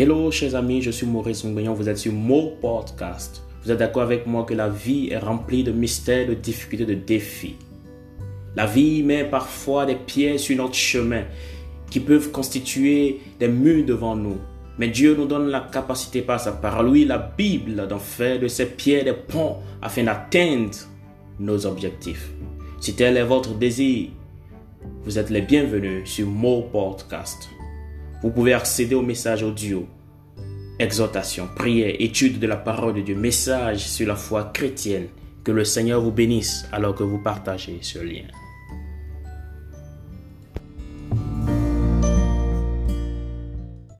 Hello, chers amis, je suis Maurice Ngignon, vous êtes sur Mo Podcast. Vous êtes d'accord avec moi que la vie est remplie de mystères, de difficultés, de défis. La vie met parfois des pieds sur notre chemin qui peuvent constituer des murs devant nous. Mais Dieu nous donne la capacité par sa parole, oui, la Bible, d'en faire de ces pierres des ponts afin d'atteindre nos objectifs. Si tel est votre désir, vous êtes les bienvenus sur Mo Podcast. Vous pouvez accéder aux messages audio, exhortation, prière, étude de la parole de Dieu, message sur la foi chrétienne. Que le Seigneur vous bénisse alors que vous partagez ce lien.